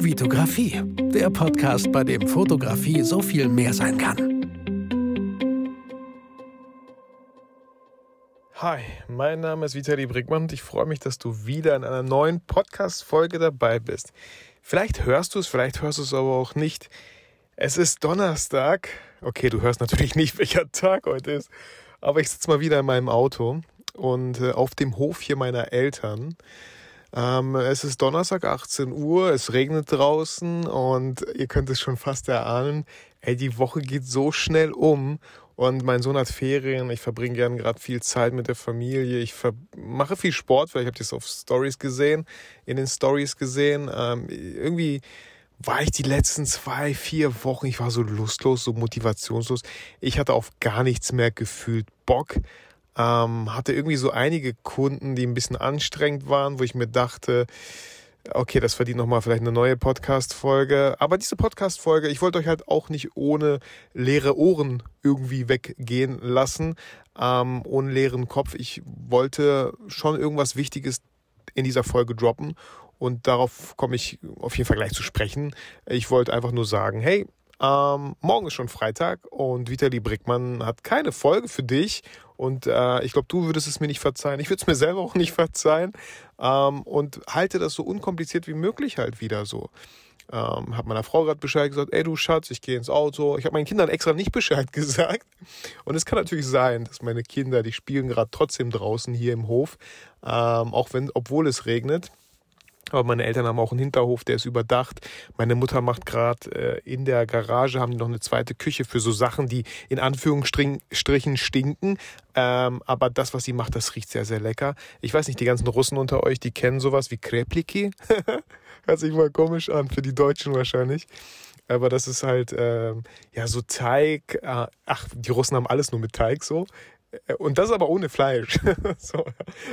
Vitografie, der Podcast, bei dem Fotografie so viel mehr sein kann. Hi, mein Name ist Vitali Brickmann und ich freue mich, dass du wieder in einer neuen Podcast-Folge dabei bist. Vielleicht hörst du es, vielleicht hörst du es aber auch nicht. Es ist Donnerstag. Okay, du hörst natürlich nicht, welcher Tag heute ist, aber ich sitze mal wieder in meinem Auto und äh, auf dem Hof hier meiner Eltern. Ähm, es ist Donnerstag 18 Uhr, es regnet draußen und ihr könnt es schon fast erahnen. Ey, die Woche geht so schnell um und mein Sohn hat Ferien. Ich verbringe gern gerade viel Zeit mit der Familie. Ich mache viel Sport, vielleicht habt ihr es auf Stories gesehen, in den Stories gesehen. Ähm, irgendwie war ich die letzten zwei, vier Wochen, ich war so lustlos, so motivationslos. Ich hatte auf gar nichts mehr gefühlt Bock. Ähm, hatte irgendwie so einige Kunden, die ein bisschen anstrengend waren, wo ich mir dachte, okay, das verdient nochmal vielleicht eine neue Podcast-Folge. Aber diese Podcast-Folge, ich wollte euch halt auch nicht ohne leere Ohren irgendwie weggehen lassen, ähm, ohne leeren Kopf. Ich wollte schon irgendwas Wichtiges in dieser Folge droppen und darauf komme ich auf jeden Fall gleich zu sprechen. Ich wollte einfach nur sagen, hey, ähm, morgen ist schon Freitag und Vitali Brickmann hat keine Folge für dich. Und äh, ich glaube, du würdest es mir nicht verzeihen. Ich würde es mir selber auch nicht verzeihen. Ähm, und halte das so unkompliziert wie möglich halt wieder so. Ähm, habe meiner Frau gerade Bescheid gesagt, ey du Schatz, ich gehe ins Auto. Ich habe meinen Kindern extra nicht Bescheid gesagt. Und es kann natürlich sein, dass meine Kinder, die spielen gerade trotzdem draußen hier im Hof, ähm, auch wenn, obwohl es regnet. Aber meine Eltern haben auch einen Hinterhof, der ist überdacht. Meine Mutter macht gerade äh, in der Garage, haben die noch eine zweite Küche für so Sachen, die in Anführungsstrichen stinken. Ähm, aber das, was sie macht, das riecht sehr, sehr lecker. Ich weiß nicht, die ganzen Russen unter euch, die kennen sowas wie Krepliki. Hört sich mal komisch an, für die Deutschen wahrscheinlich. Aber das ist halt, ähm, ja, so Teig. Äh, ach, die Russen haben alles nur mit Teig so. Äh, und das aber ohne Fleisch. so,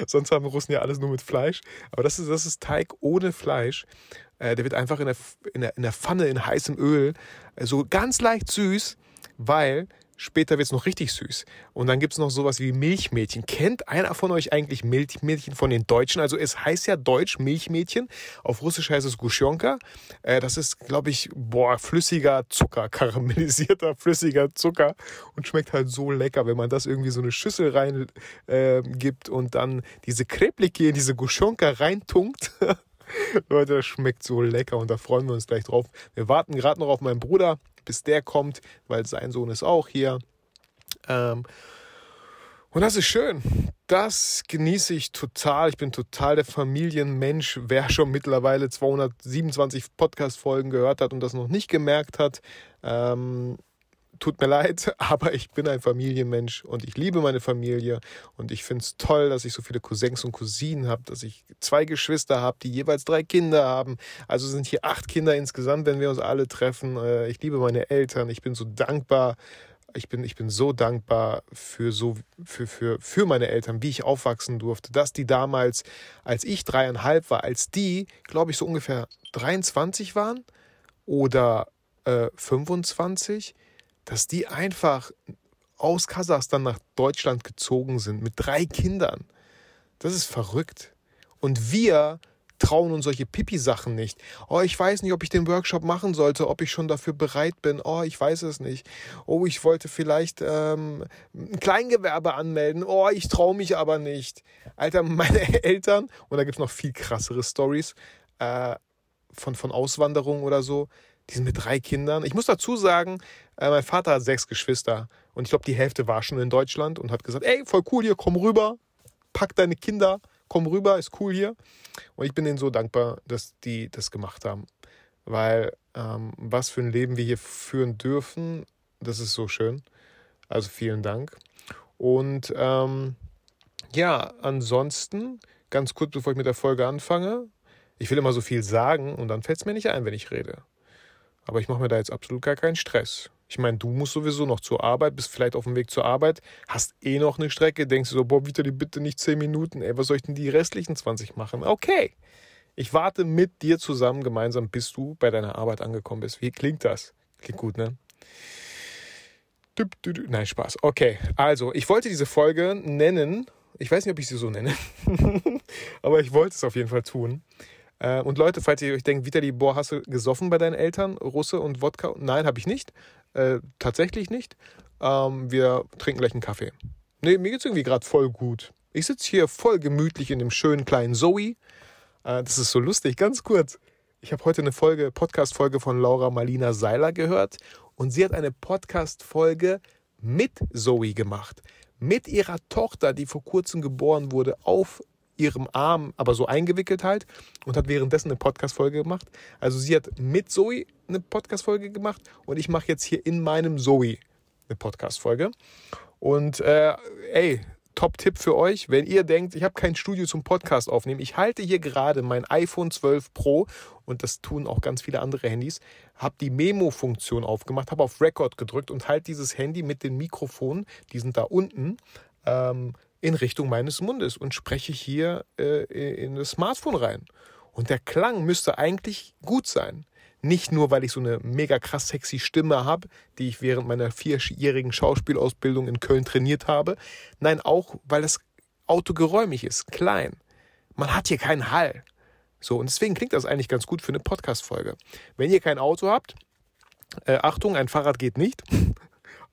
sonst haben Russen ja alles nur mit Fleisch. Aber das ist, das ist Teig ohne Fleisch. Äh, der wird einfach in der, in, der, in der Pfanne in heißem Öl äh, so ganz leicht süß, weil Später wird's noch richtig süß. Und dann gibt's noch sowas wie Milchmädchen. Kennt einer von euch eigentlich Milchmädchen von den Deutschen? Also es heißt ja Deutsch Milchmädchen. Auf Russisch heißt es Guschionka. Äh, das ist, glaube ich, boah, flüssiger Zucker, karamellisierter flüssiger Zucker. Und schmeckt halt so lecker, wenn man das irgendwie so eine Schüssel rein äh, gibt und dann diese Kreplike in diese Guschionka reintunkt. Leute, das schmeckt so lecker und da freuen wir uns gleich drauf. Wir warten gerade noch auf meinen Bruder bis der kommt, weil sein Sohn ist auch hier. Ähm, und das ist schön. Das genieße ich total. Ich bin total der Familienmensch. Wer schon mittlerweile 227 Podcast-Folgen gehört hat und das noch nicht gemerkt hat, ähm, tut mir leid, aber ich bin ein Familienmensch und ich liebe meine Familie und ich finde es toll, dass ich so viele Cousins und Cousinen habe, dass ich zwei Geschwister habe, die jeweils drei Kinder haben. Also sind hier acht Kinder insgesamt, wenn wir uns alle treffen. Äh, ich liebe meine Eltern, ich bin so dankbar. Ich bin, ich bin so dankbar für so, für, für, für meine Eltern, wie ich aufwachsen durfte, dass die damals, als ich dreieinhalb war, als die, glaube ich, so ungefähr 23 waren oder äh, 25, dass die einfach aus Kasachstan nach Deutschland gezogen sind mit drei Kindern. Das ist verrückt. Und wir trauen uns solche Pipi-Sachen nicht. Oh, ich weiß nicht, ob ich den Workshop machen sollte, ob ich schon dafür bereit bin. Oh, ich weiß es nicht. Oh, ich wollte vielleicht ähm, ein Kleingewerbe anmelden. Oh, ich traue mich aber nicht. Alter, meine Eltern, und da gibt es noch viel krassere Stories äh, von, von Auswanderung oder so, die sind mit drei Kindern. Ich muss dazu sagen, äh, mein Vater hat sechs Geschwister und ich glaube, die Hälfte war schon in Deutschland und hat gesagt, ey, voll cool hier, komm rüber, pack deine Kinder, komm rüber, ist cool hier. Und ich bin denen so dankbar, dass die das gemacht haben. Weil ähm, was für ein Leben wir hier führen dürfen, das ist so schön. Also vielen Dank. Und ähm, ja, ansonsten, ganz kurz, bevor ich mit der Folge anfange, ich will immer so viel sagen und dann fällt es mir nicht ein, wenn ich rede. Aber ich mache mir da jetzt absolut gar keinen Stress. Ich meine, du musst sowieso noch zur Arbeit, bist vielleicht auf dem Weg zur Arbeit, hast eh noch eine Strecke, denkst du so, boah, Vitali, bitte nicht 10 Minuten, ey, was soll ich denn die restlichen 20 machen? Okay, ich warte mit dir zusammen gemeinsam, bis du bei deiner Arbeit angekommen bist. Wie klingt das? Klingt gut, ne? Nein, Spaß. Okay, also, ich wollte diese Folge nennen, ich weiß nicht, ob ich sie so nenne, aber ich wollte es auf jeden Fall tun. Äh, und Leute, falls ihr euch denkt, Vitali, boah, hast du gesoffen bei deinen Eltern, Russe und Wodka? Nein, habe ich nicht. Äh, tatsächlich nicht. Ähm, wir trinken gleich einen Kaffee. Nee, mir geht's irgendwie gerade voll gut. Ich sitze hier voll gemütlich in dem schönen kleinen Zoe. Äh, das ist so lustig, ganz kurz. Ich habe heute eine Folge, Podcast-Folge von Laura Marlina Seiler gehört und sie hat eine Podcast-Folge mit Zoe gemacht. Mit ihrer Tochter, die vor kurzem geboren wurde, auf ihrem Arm, aber so eingewickelt halt und hat währenddessen eine Podcast-Folge gemacht. Also sie hat mit Zoe eine Podcast-Folge gemacht und ich mache jetzt hier in meinem Zoe eine Podcast-Folge. Und äh, ey, Top-Tipp für euch, wenn ihr denkt, ich habe kein Studio zum Podcast aufnehmen. Ich halte hier gerade mein iPhone 12 Pro und das tun auch ganz viele andere Handys. Habe die Memo-Funktion aufgemacht, habe auf Record gedrückt und halte dieses Handy mit den Mikrofonen, die sind da unten, ähm, in Richtung meines Mundes und spreche hier äh, in das Smartphone rein. Und der Klang müsste eigentlich gut sein. Nicht nur, weil ich so eine mega krass sexy Stimme habe, die ich während meiner vierjährigen Schauspielausbildung in Köln trainiert habe. Nein, auch, weil das Auto geräumig ist, klein. Man hat hier keinen Hall. So, und deswegen klingt das eigentlich ganz gut für eine Podcast-Folge. Wenn ihr kein Auto habt, äh, Achtung, ein Fahrrad geht nicht.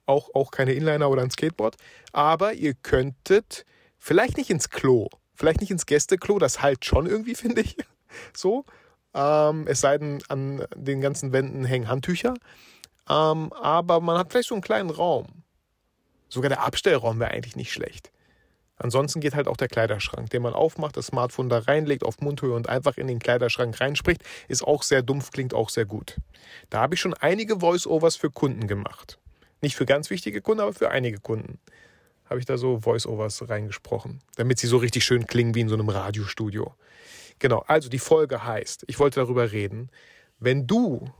Auch, auch keine Inliner oder ein Skateboard. Aber ihr könntet vielleicht nicht ins Klo, vielleicht nicht ins Gästeklo, das halt schon irgendwie, finde ich. So, ähm, es sei denn, an den ganzen Wänden hängen Handtücher. Ähm, aber man hat vielleicht so einen kleinen Raum. Sogar der Abstellraum wäre eigentlich nicht schlecht. Ansonsten geht halt auch der Kleiderschrank, den man aufmacht, das Smartphone da reinlegt auf Mundhöhe und einfach in den Kleiderschrank reinspricht, ist auch sehr dumpf, klingt auch sehr gut. Da habe ich schon einige Voice-Overs für Kunden gemacht. Nicht für ganz wichtige Kunden, aber für einige Kunden habe ich da so Voice-Overs reingesprochen, damit sie so richtig schön klingen wie in so einem Radiostudio. Genau, also die Folge heißt, ich wollte darüber reden, wenn du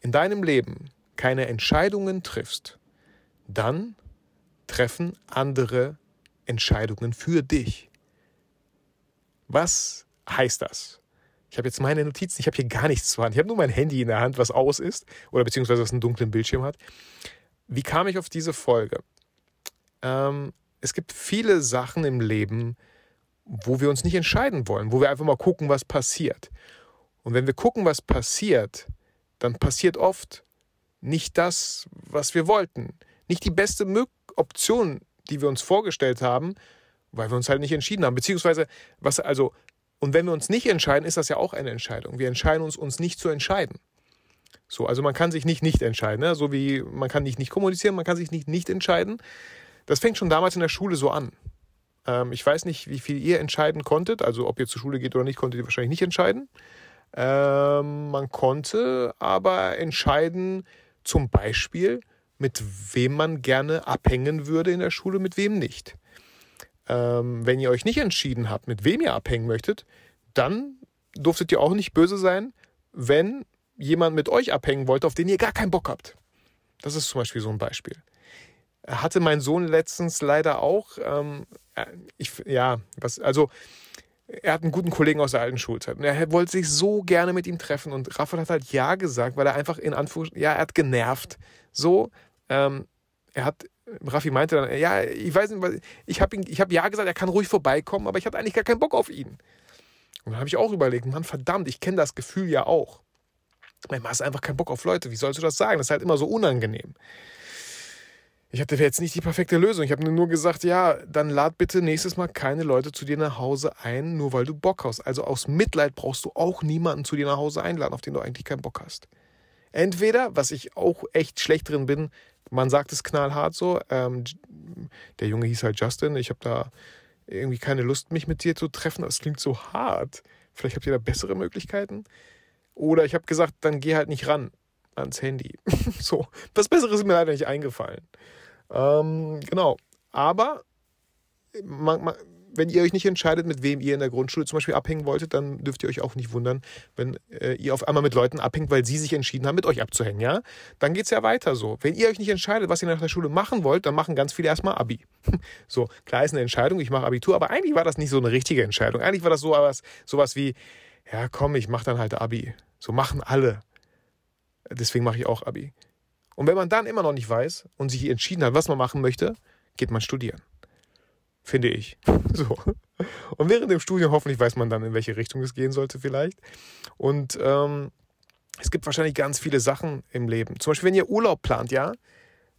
in deinem Leben keine Entscheidungen triffst, dann treffen andere Entscheidungen für dich. Was heißt das? Ich habe jetzt meine Notizen, ich habe hier gar nichts zu Hand. Ich habe nur mein Handy in der Hand, was aus ist oder beziehungsweise was einen dunklen Bildschirm hat. Wie kam ich auf diese Folge? Ähm, es gibt viele Sachen im Leben, wo wir uns nicht entscheiden wollen, wo wir einfach mal gucken, was passiert. Und wenn wir gucken, was passiert, dann passiert oft nicht das, was wir wollten. Nicht die beste Option, die wir uns vorgestellt haben, weil wir uns halt nicht entschieden haben. Beziehungsweise, was also, und wenn wir uns nicht entscheiden, ist das ja auch eine Entscheidung. Wir entscheiden uns, uns nicht zu entscheiden. So, also man kann sich nicht nicht entscheiden, ne? so wie man kann nicht nicht kommunizieren, man kann sich nicht nicht entscheiden. Das fängt schon damals in der Schule so an. Ähm, ich weiß nicht, wie viel ihr entscheiden konntet. Also ob ihr zur Schule geht oder nicht, konntet ihr wahrscheinlich nicht entscheiden. Ähm, man konnte aber entscheiden, zum Beispiel, mit wem man gerne abhängen würde in der Schule, mit wem nicht. Ähm, wenn ihr euch nicht entschieden habt, mit wem ihr abhängen möchtet, dann durftet ihr auch nicht böse sein, wenn jemand mit euch abhängen wollte, auf den ihr gar keinen Bock habt. Das ist zum Beispiel so ein Beispiel. Hatte mein Sohn letztens leider auch. Ähm, ich, ja, was, also er hat einen guten Kollegen aus der alten Schulzeit und er wollte sich so gerne mit ihm treffen und Raphael hat halt Ja gesagt, weil er einfach in Anführungszeichen, ja, er hat genervt. So, ähm, er hat, Raffi meinte dann, ja, ich weiß nicht, ich habe hab Ja gesagt, er kann ruhig vorbeikommen, aber ich hatte eigentlich gar keinen Bock auf ihn. Und dann habe ich auch überlegt, Mann, verdammt, ich kenne das Gefühl ja auch. Manchmal hast du einfach keinen Bock auf Leute. Wie sollst du das sagen? Das ist halt immer so unangenehm ich hatte jetzt nicht die perfekte Lösung. Ich habe nur gesagt, ja, dann lad bitte nächstes Mal keine Leute zu dir nach Hause ein, nur weil du Bock hast. Also aus Mitleid brauchst du auch niemanden zu dir nach Hause einladen, auf den du eigentlich keinen Bock hast. Entweder, was ich auch echt schlecht drin bin, man sagt es knallhart so, ähm, der Junge hieß halt Justin, ich habe da irgendwie keine Lust, mich mit dir zu treffen, das klingt so hart. Vielleicht habt ihr da bessere Möglichkeiten. Oder ich habe gesagt, dann geh halt nicht ran ans Handy. so, was Besseres ist mir leider nicht eingefallen. Ähm, genau. Aber man, man, wenn ihr euch nicht entscheidet, mit wem ihr in der Grundschule zum Beispiel abhängen wolltet, dann dürft ihr euch auch nicht wundern, wenn äh, ihr auf einmal mit Leuten abhängt, weil sie sich entschieden haben, mit euch abzuhängen. Ja? Dann geht es ja weiter so. Wenn ihr euch nicht entscheidet, was ihr nach der Schule machen wollt, dann machen ganz viele erstmal Abi. so, klar ist eine Entscheidung, ich mache Abitur, aber eigentlich war das nicht so eine richtige Entscheidung. Eigentlich war das so was, sowas wie, ja komm, ich mache dann halt Abi. So machen alle. Deswegen mache ich auch Abi. Und wenn man dann immer noch nicht weiß und sich entschieden hat, was man machen möchte, geht man studieren. finde ich. So. Und während dem Studium hoffentlich weiß man dann, in welche Richtung es gehen sollte vielleicht. Und ähm, es gibt wahrscheinlich ganz viele Sachen im Leben. Zum Beispiel, wenn ihr Urlaub plant, ja,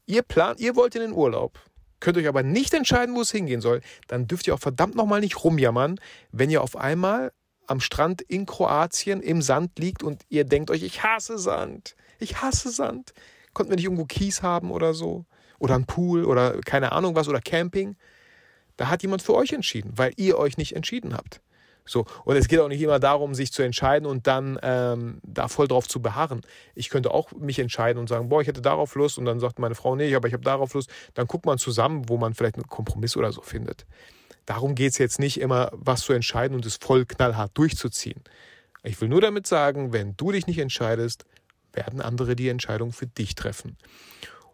ihr plant, ihr wollt in den Urlaub, könnt euch aber nicht entscheiden, wo es hingehen soll, dann dürft ihr auch verdammt nochmal nicht rumjammern, wenn ihr auf einmal am Strand in Kroatien im Sand liegt und ihr denkt euch, ich hasse Sand, ich hasse Sand. Konnten wir nicht irgendwo Kies haben oder so? Oder ein Pool oder keine Ahnung was oder Camping? Da hat jemand für euch entschieden, weil ihr euch nicht entschieden habt. So, und es geht auch nicht immer darum, sich zu entscheiden und dann ähm, da voll drauf zu beharren. Ich könnte auch mich entscheiden und sagen, boah, ich hätte darauf Lust und dann sagt meine Frau, nee, aber ich habe darauf Lust. Dann guckt man zusammen, wo man vielleicht einen Kompromiss oder so findet. Darum geht es jetzt nicht immer, was zu entscheiden und es voll knallhart durchzuziehen. Ich will nur damit sagen, wenn du dich nicht entscheidest, werden andere die Entscheidung für dich treffen.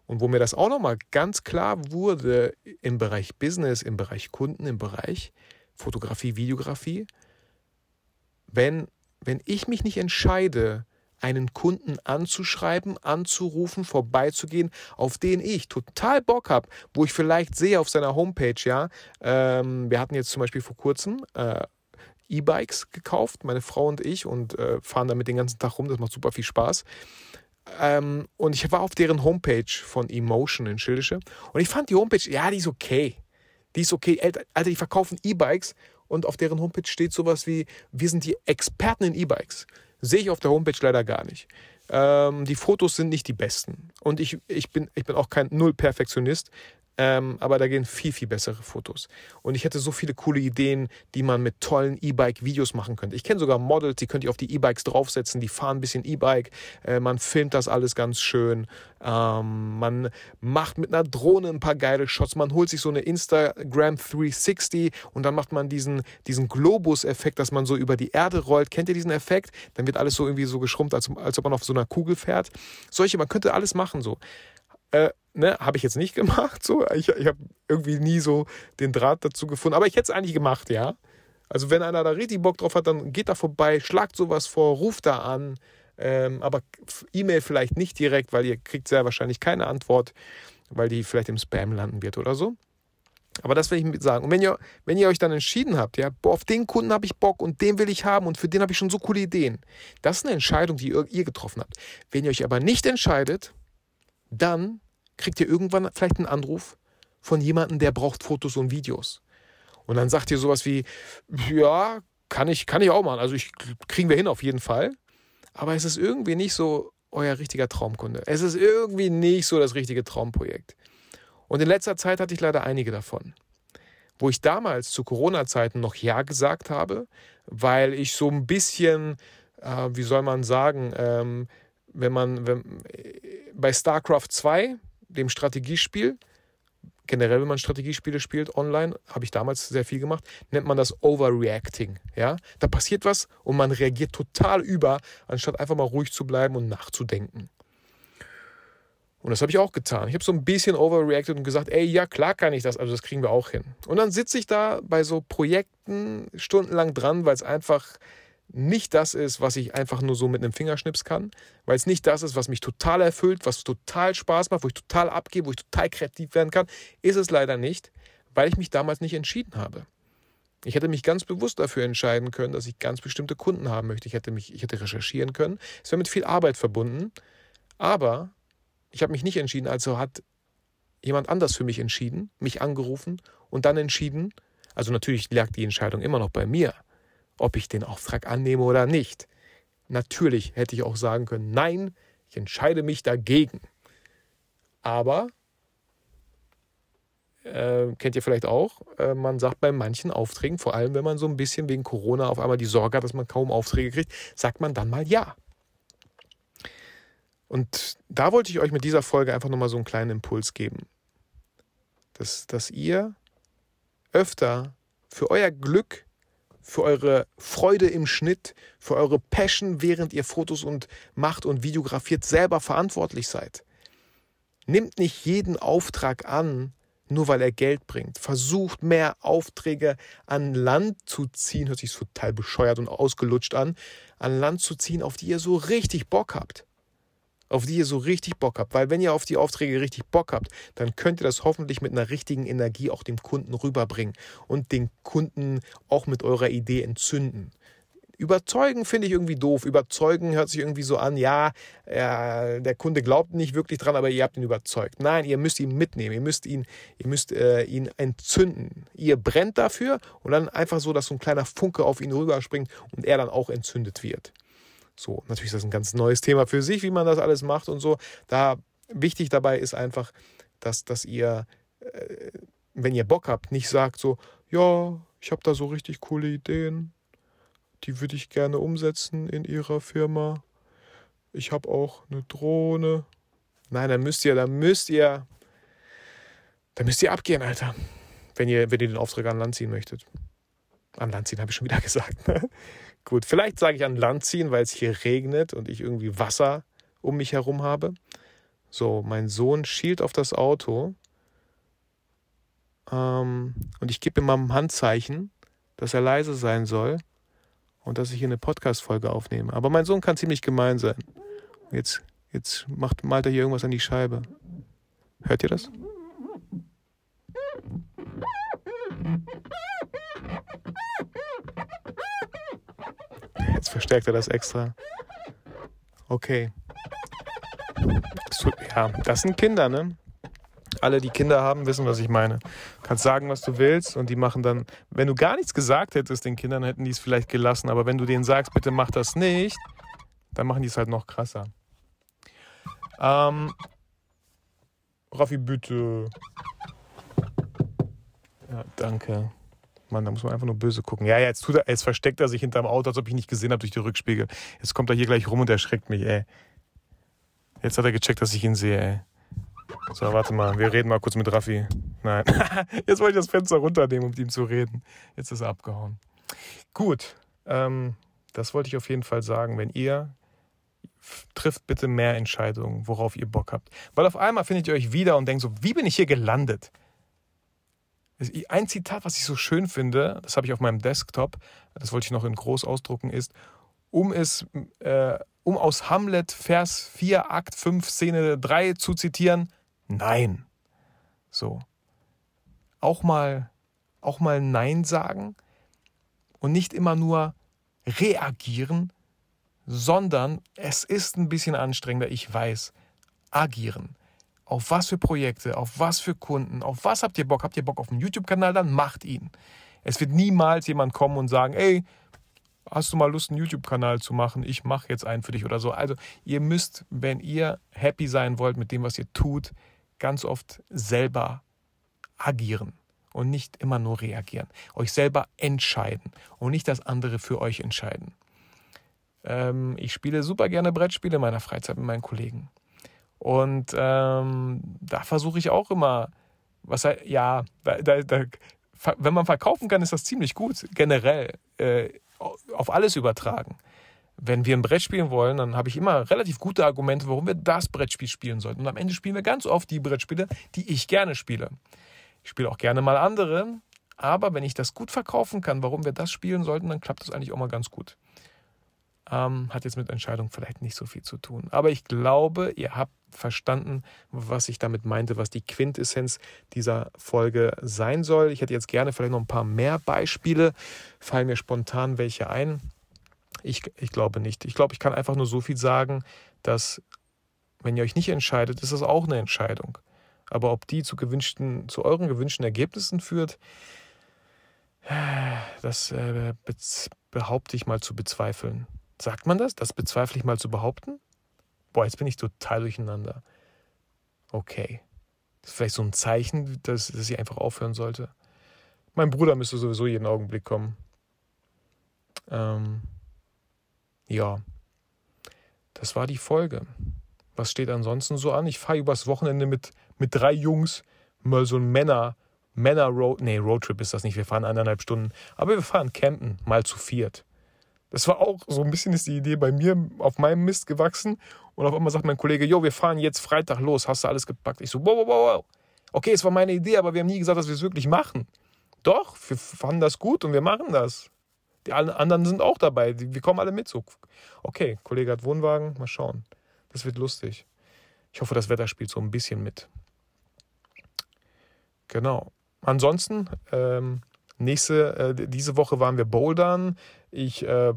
Und wo mir das auch nochmal ganz klar wurde im Bereich Business, im Bereich Kunden, im Bereich Fotografie, Videografie, wenn, wenn ich mich nicht entscheide, einen Kunden anzuschreiben, anzurufen, vorbeizugehen, auf den ich total Bock habe, wo ich vielleicht sehe auf seiner Homepage, ja, ähm, wir hatten jetzt zum Beispiel vor kurzem äh, E-Bikes gekauft, meine Frau und ich, und äh, fahren damit den ganzen Tag rum, das macht super viel Spaß. Ähm, und ich war auf deren Homepage von Emotion in Schildische und ich fand die Homepage, ja, die ist okay. Die ist okay. Alter, die verkaufen E-Bikes und auf deren Homepage steht sowas wie, wir sind die Experten in E-Bikes. Sehe ich auf der Homepage leider gar nicht. Ähm, die Fotos sind nicht die besten. Und ich, ich, bin, ich bin auch kein Null-Perfektionist. Ähm, aber da gehen viel, viel bessere Fotos. Und ich hätte so viele coole Ideen, die man mit tollen E-Bike-Videos machen könnte. Ich kenne sogar Models, die könnt ihr auf die E-Bikes draufsetzen, die fahren ein bisschen E-Bike. Äh, man filmt das alles ganz schön. Ähm, man macht mit einer Drohne ein paar geile Shots. Man holt sich so eine Instagram 360 und dann macht man diesen, diesen Globus-Effekt, dass man so über die Erde rollt. Kennt ihr diesen Effekt? Dann wird alles so irgendwie so geschrumpft, als, als ob man auf so einer Kugel fährt. Solche, man könnte alles machen so. Äh, ne, habe ich jetzt nicht gemacht. So. Ich, ich habe irgendwie nie so den Draht dazu gefunden. Aber ich hätte es eigentlich gemacht, ja. Also wenn einer da richtig Bock drauf hat, dann geht da vorbei, schlagt sowas vor, ruft da an. Ähm, aber E-Mail vielleicht nicht direkt, weil ihr kriegt sehr wahrscheinlich keine Antwort, weil die vielleicht im Spam landen wird oder so. Aber das will ich sagen. Und wenn ihr, wenn ihr euch dann entschieden habt, ja, boah, auf den Kunden habe ich Bock und den will ich haben und für den habe ich schon so coole Ideen. Das ist eine Entscheidung, die ihr, ihr getroffen habt. Wenn ihr euch aber nicht entscheidet, dann kriegt ihr irgendwann vielleicht einen Anruf von jemandem, der braucht Fotos und Videos. Und dann sagt ihr sowas wie, ja, kann ich, kann ich auch machen. Also ich, kriegen wir hin auf jeden Fall. Aber es ist irgendwie nicht so euer richtiger Traumkunde. Es ist irgendwie nicht so das richtige Traumprojekt. Und in letzter Zeit hatte ich leider einige davon. Wo ich damals zu Corona-Zeiten noch Ja gesagt habe, weil ich so ein bisschen, äh, wie soll man sagen, ähm, wenn man wenn, bei StarCraft 2, dem Strategiespiel, generell, wenn man Strategiespiele spielt online, habe ich damals sehr viel gemacht, nennt man das Overreacting. Ja? Da passiert was und man reagiert total über, anstatt einfach mal ruhig zu bleiben und nachzudenken. Und das habe ich auch getan. Ich habe so ein bisschen overreacted und gesagt, ey, ja, klar kann ich das, also das kriegen wir auch hin. Und dann sitze ich da bei so Projekten stundenlang dran, weil es einfach nicht das ist, was ich einfach nur so mit einem Fingerschnips kann, weil es nicht das ist, was mich total erfüllt, was total Spaß macht, wo ich total abgehe, wo ich total kreativ werden kann, ist es leider nicht, weil ich mich damals nicht entschieden habe. Ich hätte mich ganz bewusst dafür entscheiden können, dass ich ganz bestimmte Kunden haben möchte. Ich hätte mich, ich hätte recherchieren können. Es wäre mit viel Arbeit verbunden. Aber ich habe mich nicht entschieden, also hat jemand anders für mich entschieden, mich angerufen und dann entschieden. Also natürlich lag die Entscheidung immer noch bei mir ob ich den Auftrag annehme oder nicht. Natürlich hätte ich auch sagen können, nein, ich entscheide mich dagegen. Aber, äh, kennt ihr vielleicht auch, äh, man sagt bei manchen Aufträgen, vor allem wenn man so ein bisschen wegen Corona auf einmal die Sorge hat, dass man kaum Aufträge kriegt, sagt man dann mal ja. Und da wollte ich euch mit dieser Folge einfach nochmal so einen kleinen Impuls geben. Dass, dass ihr öfter für euer Glück für eure Freude im Schnitt, für eure Passion, während ihr Fotos und macht und videografiert, selber verantwortlich seid. Nimmt nicht jeden Auftrag an, nur weil er Geld bringt. Versucht mehr Aufträge an Land zu ziehen, hört sich total bescheuert und ausgelutscht an, an Land zu ziehen, auf die ihr so richtig Bock habt. Auf die ihr so richtig Bock habt. Weil wenn ihr auf die Aufträge richtig Bock habt, dann könnt ihr das hoffentlich mit einer richtigen Energie auch dem Kunden rüberbringen und den Kunden auch mit eurer Idee entzünden. Überzeugen finde ich irgendwie doof. Überzeugen hört sich irgendwie so an, ja, äh, der Kunde glaubt nicht wirklich dran, aber ihr habt ihn überzeugt. Nein, ihr müsst ihn mitnehmen, ihr müsst ihn, ihr müsst äh, ihn entzünden. Ihr brennt dafür und dann einfach so, dass so ein kleiner Funke auf ihn rüberspringt und er dann auch entzündet wird. So, natürlich ist das ein ganz neues Thema für sich, wie man das alles macht und so. Da wichtig dabei ist einfach, dass, dass ihr, äh, wenn ihr Bock habt, nicht sagt so, ja, ich habe da so richtig coole Ideen die würde ich gerne umsetzen in Ihrer Firma. Ich habe auch eine Drohne. Nein, dann müsst ihr, dann müsst ihr, dann müsst ihr abgehen, Alter. Wenn ihr, wenn ihr den Auftrag an Land ziehen möchtet. An Land ziehen habe ich schon wieder gesagt. Gut, vielleicht sage ich an Land ziehen, weil es hier regnet und ich irgendwie Wasser um mich herum habe. So, mein Sohn schielt auf das Auto ähm, und ich gebe ihm mal ein Handzeichen, dass er leise sein soll und dass ich hier eine Podcast-Folge aufnehme. Aber mein Sohn kann ziemlich gemein sein. Jetzt, jetzt macht, malt er hier irgendwas an die Scheibe. Hört ihr das? Verstärkt er das extra. Okay. Ja, das sind Kinder, ne? alle, die Kinder haben, wissen, was ich meine. Du kannst sagen, was du willst und die machen dann, wenn du gar nichts gesagt hättest den Kindern, hätten die es vielleicht gelassen. Aber wenn du denen sagst, bitte mach das nicht, dann machen die es halt noch krasser. Ähm, Raffi, bitte. Ja, danke. Mann, da muss man einfach nur böse gucken. Ja, ja, jetzt, tut er, jetzt versteckt er sich hinterm Auto, als ob ich nicht gesehen habe durch die Rückspiegel. Jetzt kommt er hier gleich rum und erschreckt mich, ey. Jetzt hat er gecheckt, dass ich ihn sehe, ey. So, warte mal, wir reden mal kurz mit Raffi. Nein, jetzt wollte ich das Fenster runternehmen, um mit ihm zu reden. Jetzt ist er abgehauen. Gut, ähm, das wollte ich auf jeden Fall sagen. Wenn ihr trifft bitte mehr Entscheidungen, worauf ihr Bock habt. Weil auf einmal findet ihr euch wieder und denkt so, wie bin ich hier gelandet? Ein Zitat, was ich so schön finde, das habe ich auf meinem Desktop, das wollte ich noch in groß ausdrucken, ist, um es, äh, um aus Hamlet Vers 4, Akt 5, Szene 3 zu zitieren, Nein. So. Auch mal, auch mal Nein sagen und nicht immer nur reagieren, sondern es ist ein bisschen anstrengender, ich weiß, agieren. Auf was für Projekte, auf was für Kunden, auf was habt ihr Bock? Habt ihr Bock auf einen YouTube-Kanal? Dann macht ihn. Es wird niemals jemand kommen und sagen, ey, hast du mal Lust, einen YouTube-Kanal zu machen? Ich mache jetzt einen für dich oder so. Also ihr müsst, wenn ihr happy sein wollt mit dem, was ihr tut, ganz oft selber agieren und nicht immer nur reagieren. Euch selber entscheiden und nicht das andere für euch entscheiden. Ähm, ich spiele super gerne Brettspiele in meiner Freizeit mit meinen Kollegen. Und ähm, da versuche ich auch immer, was ja, da, da, da, wenn man verkaufen kann, ist das ziemlich gut, generell äh, auf alles übertragen wenn wir ein Brett spielen wollen, dann habe ich immer relativ gute Argumente, warum wir das Brettspiel spielen sollten. Und am Ende spielen wir ganz oft die Brettspiele, die ich gerne spiele. Ich spiele auch gerne mal andere, aber wenn ich das gut verkaufen kann, warum wir das spielen sollten, dann klappt das eigentlich auch mal ganz gut. Ähm, hat jetzt mit Entscheidung vielleicht nicht so viel zu tun. Aber ich glaube, ihr habt verstanden, was ich damit meinte, was die Quintessenz dieser Folge sein soll. Ich hätte jetzt gerne vielleicht noch ein paar mehr Beispiele, fallen mir spontan welche ein. Ich, ich glaube nicht. Ich glaube, ich kann einfach nur so viel sagen, dass wenn ihr euch nicht entscheidet, ist das auch eine Entscheidung. Aber ob die zu gewünschten, zu euren gewünschten Ergebnissen führt, das äh, behaupte ich mal zu bezweifeln. Sagt man das? Das bezweifle ich mal zu behaupten? Boah, jetzt bin ich total durcheinander. Okay. Das ist vielleicht so ein Zeichen, dass, dass ich einfach aufhören sollte. Mein Bruder müsste sowieso jeden Augenblick kommen. Ähm, ja, das war die Folge. Was steht ansonsten so an? Ich fahre übers Wochenende mit, mit drei Jungs mal so ein Männer, Männer Road, nee, Roadtrip ist das nicht. Wir fahren eineinhalb Stunden, aber wir fahren campen mal zu viert. Das war auch so ein bisschen ist die Idee bei mir auf meinem Mist gewachsen und auf einmal sagt mein Kollege, jo, wir fahren jetzt Freitag los, hast du alles gepackt? Ich so, wow, wow, wow, wow. Okay, es war meine Idee, aber wir haben nie gesagt, dass wir es wirklich machen. Doch, wir fanden das gut und wir machen das. Die anderen sind auch dabei. Wir kommen alle mit. So, okay, Kollege hat Wohnwagen, mal schauen. Das wird lustig. Ich hoffe, das Wetter spielt so ein bisschen mit. Genau. Ansonsten, ähm, nächste, äh, diese Woche waren wir bouldern. Ich äh,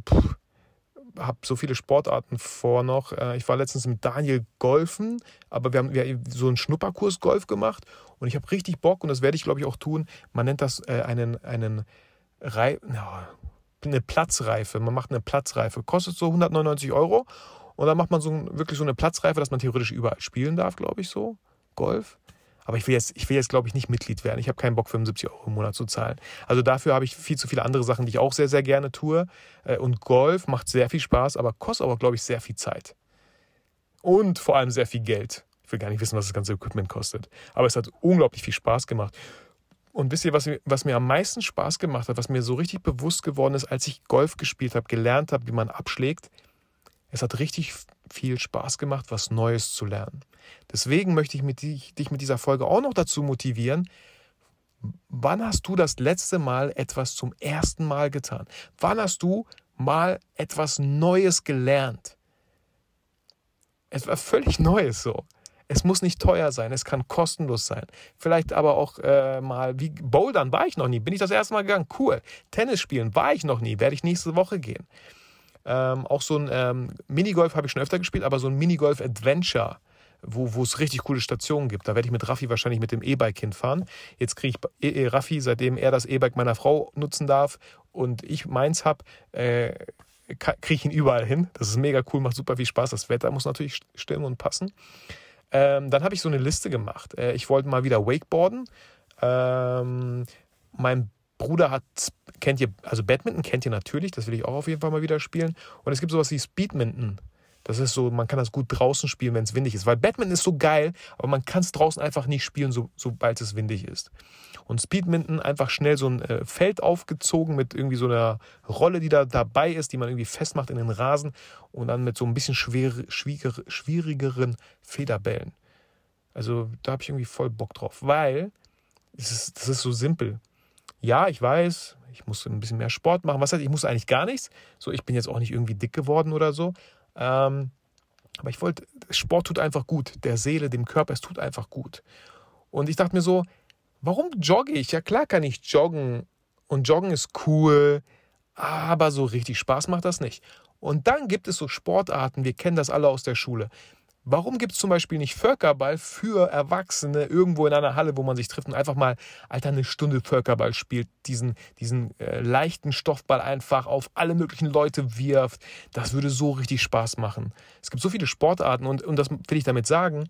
habe so viele Sportarten vor noch. Äh, ich war letztens mit Daniel golfen, aber wir haben, wir haben so einen Schnupperkurs Golf gemacht und ich habe richtig Bock und das werde ich, glaube ich, auch tun. Man nennt das äh, einen, einen Rei eine Platzreife. Man macht eine Platzreife. Kostet so 199 Euro und dann macht man so wirklich so eine Platzreife, dass man theoretisch überall spielen darf, glaube ich, so. Golf. Aber ich will jetzt, jetzt, glaube ich, nicht Mitglied werden. Ich habe keinen Bock, 75 Euro im Monat zu zahlen. Also dafür habe ich viel zu viele andere Sachen, die ich auch sehr, sehr gerne tue. Äh, und Golf macht sehr viel Spaß, aber kostet aber, glaube ich, sehr viel Zeit. Und vor allem sehr viel Geld. Ich will gar nicht wissen, was das ganze Equipment kostet. Aber es hat unglaublich viel Spaß gemacht. Und wisst ihr, was, was mir am meisten Spaß gemacht hat, was mir so richtig bewusst geworden ist, als ich Golf gespielt habe, gelernt habe, wie man abschlägt? Es hat richtig viel Spaß gemacht, was Neues zu lernen. Deswegen möchte ich mit dich, dich mit dieser Folge auch noch dazu motivieren. Wann hast du das letzte Mal etwas zum ersten Mal getan? Wann hast du mal etwas Neues gelernt? Etwas völlig Neues so. Es muss nicht teuer sein, es kann kostenlos sein. Vielleicht aber auch äh, mal wie Bouldern war ich noch nie. Bin ich das erste Mal gegangen? Cool. Tennis spielen war ich noch nie. Werde ich nächste Woche gehen. Ähm, auch so ein ähm, Minigolf habe ich schon öfter gespielt, aber so ein Minigolf-Adventure, wo, wo es richtig coole Stationen gibt. Da werde ich mit Raffi wahrscheinlich mit dem E-Bike hinfahren. Jetzt kriege ich e, e Raffi, seitdem er das E-Bike meiner Frau nutzen darf und ich meins habe, äh, kriege ich ihn überall hin. Das ist mega cool, macht super viel Spaß. Das Wetter muss natürlich stimmen und passen. Ähm, dann habe ich so eine Liste gemacht. Äh, ich wollte mal wieder Wakeboarden. Ähm, mein Bruder hat, kennt ihr, also Badminton kennt ihr natürlich, das will ich auch auf jeden Fall mal wieder spielen. Und es gibt sowas wie Speedminton. Das ist so, man kann das gut draußen spielen, wenn es windig ist. Weil Badminton ist so geil, aber man kann es draußen einfach nicht spielen, so, sobald es windig ist. Und Speedminton einfach schnell so ein äh, Feld aufgezogen mit irgendwie so einer Rolle, die da dabei ist, die man irgendwie festmacht in den Rasen und dann mit so ein bisschen schwer, schwieriger, schwierigeren Federbällen. Also da habe ich irgendwie voll Bock drauf, weil das ist, das ist so simpel ja, ich weiß, ich muss ein bisschen mehr Sport machen. Was heißt, ich muss eigentlich gar nichts. So, ich bin jetzt auch nicht irgendwie dick geworden oder so. Ähm, aber ich wollte, Sport tut einfach gut. Der Seele, dem Körper, es tut einfach gut. Und ich dachte mir so, warum jogge ich? Ja, klar kann ich joggen. Und joggen ist cool. Aber so richtig Spaß macht das nicht. Und dann gibt es so Sportarten, wir kennen das alle aus der Schule. Warum gibt es zum Beispiel nicht Völkerball für Erwachsene irgendwo in einer Halle, wo man sich trifft und einfach mal, Alter, eine Stunde Völkerball spielt, diesen, diesen äh, leichten Stoffball einfach auf alle möglichen Leute wirft? Das würde so richtig Spaß machen. Es gibt so viele Sportarten und, und das will ich damit sagen.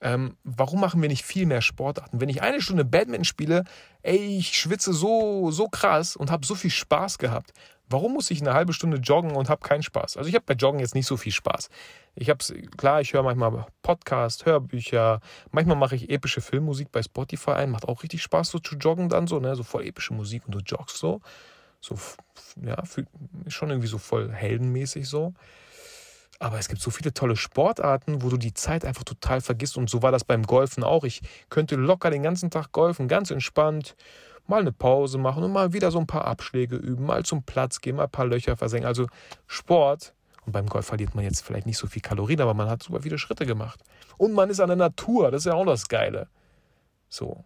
Ähm, warum machen wir nicht viel mehr Sportarten? Wenn ich eine Stunde Badminton spiele, ey, ich schwitze so, so krass und habe so viel Spaß gehabt. Warum muss ich eine halbe Stunde joggen und habe keinen Spaß? Also ich habe bei Joggen jetzt nicht so viel Spaß. Ich habe klar, ich höre manchmal Podcast, Hörbücher, manchmal mache ich epische Filmmusik bei Spotify ein, macht auch richtig Spaß so zu joggen dann so, ne, so voll epische Musik und du joggst so, so ja, schon irgendwie so voll heldenmäßig so. Aber es gibt so viele tolle Sportarten, wo du die Zeit einfach total vergisst. Und so war das beim Golfen auch. Ich könnte locker den ganzen Tag golfen, ganz entspannt mal eine Pause machen und mal wieder so ein paar Abschläge üben, mal zum Platz gehen, mal ein paar Löcher versenken. Also Sport. Und beim Golf verliert man jetzt vielleicht nicht so viel Kalorien, aber man hat super viele Schritte gemacht. Und man ist an der Natur. Das ist ja auch das Geile. So.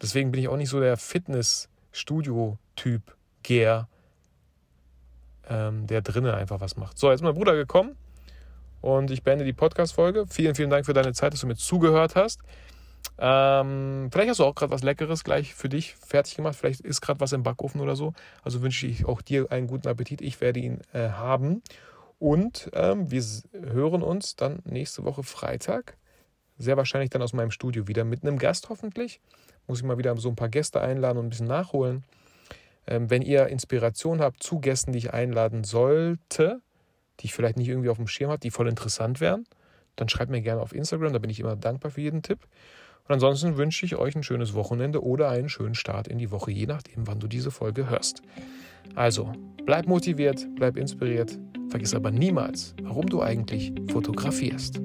Deswegen bin ich auch nicht so der Fitness-Studio-Typ, Gear, ähm, der drinnen einfach was macht. So, jetzt ist mein Bruder gekommen und ich beende die Podcast-Folge. Vielen, vielen Dank für deine Zeit, dass du mir zugehört hast. Ähm, vielleicht hast du auch gerade was Leckeres gleich für dich fertig gemacht. Vielleicht ist gerade was im Backofen oder so. Also wünsche ich auch dir einen guten Appetit. Ich werde ihn äh, haben. Und ähm, wir hören uns dann nächste Woche Freitag. Sehr wahrscheinlich dann aus meinem Studio wieder mit einem Gast hoffentlich. Muss ich mal wieder so ein paar Gäste einladen und ein bisschen nachholen. Ähm, wenn ihr Inspiration habt zu Gästen, die ich einladen sollte, die ich vielleicht nicht irgendwie auf dem Schirm habe, die voll interessant wären, dann schreibt mir gerne auf Instagram. Da bin ich immer dankbar für jeden Tipp. Und ansonsten wünsche ich euch ein schönes Wochenende oder einen schönen Start in die Woche, je nachdem, wann du diese Folge hörst. Also, bleib motiviert, bleib inspiriert, vergiss aber niemals, warum du eigentlich fotografierst.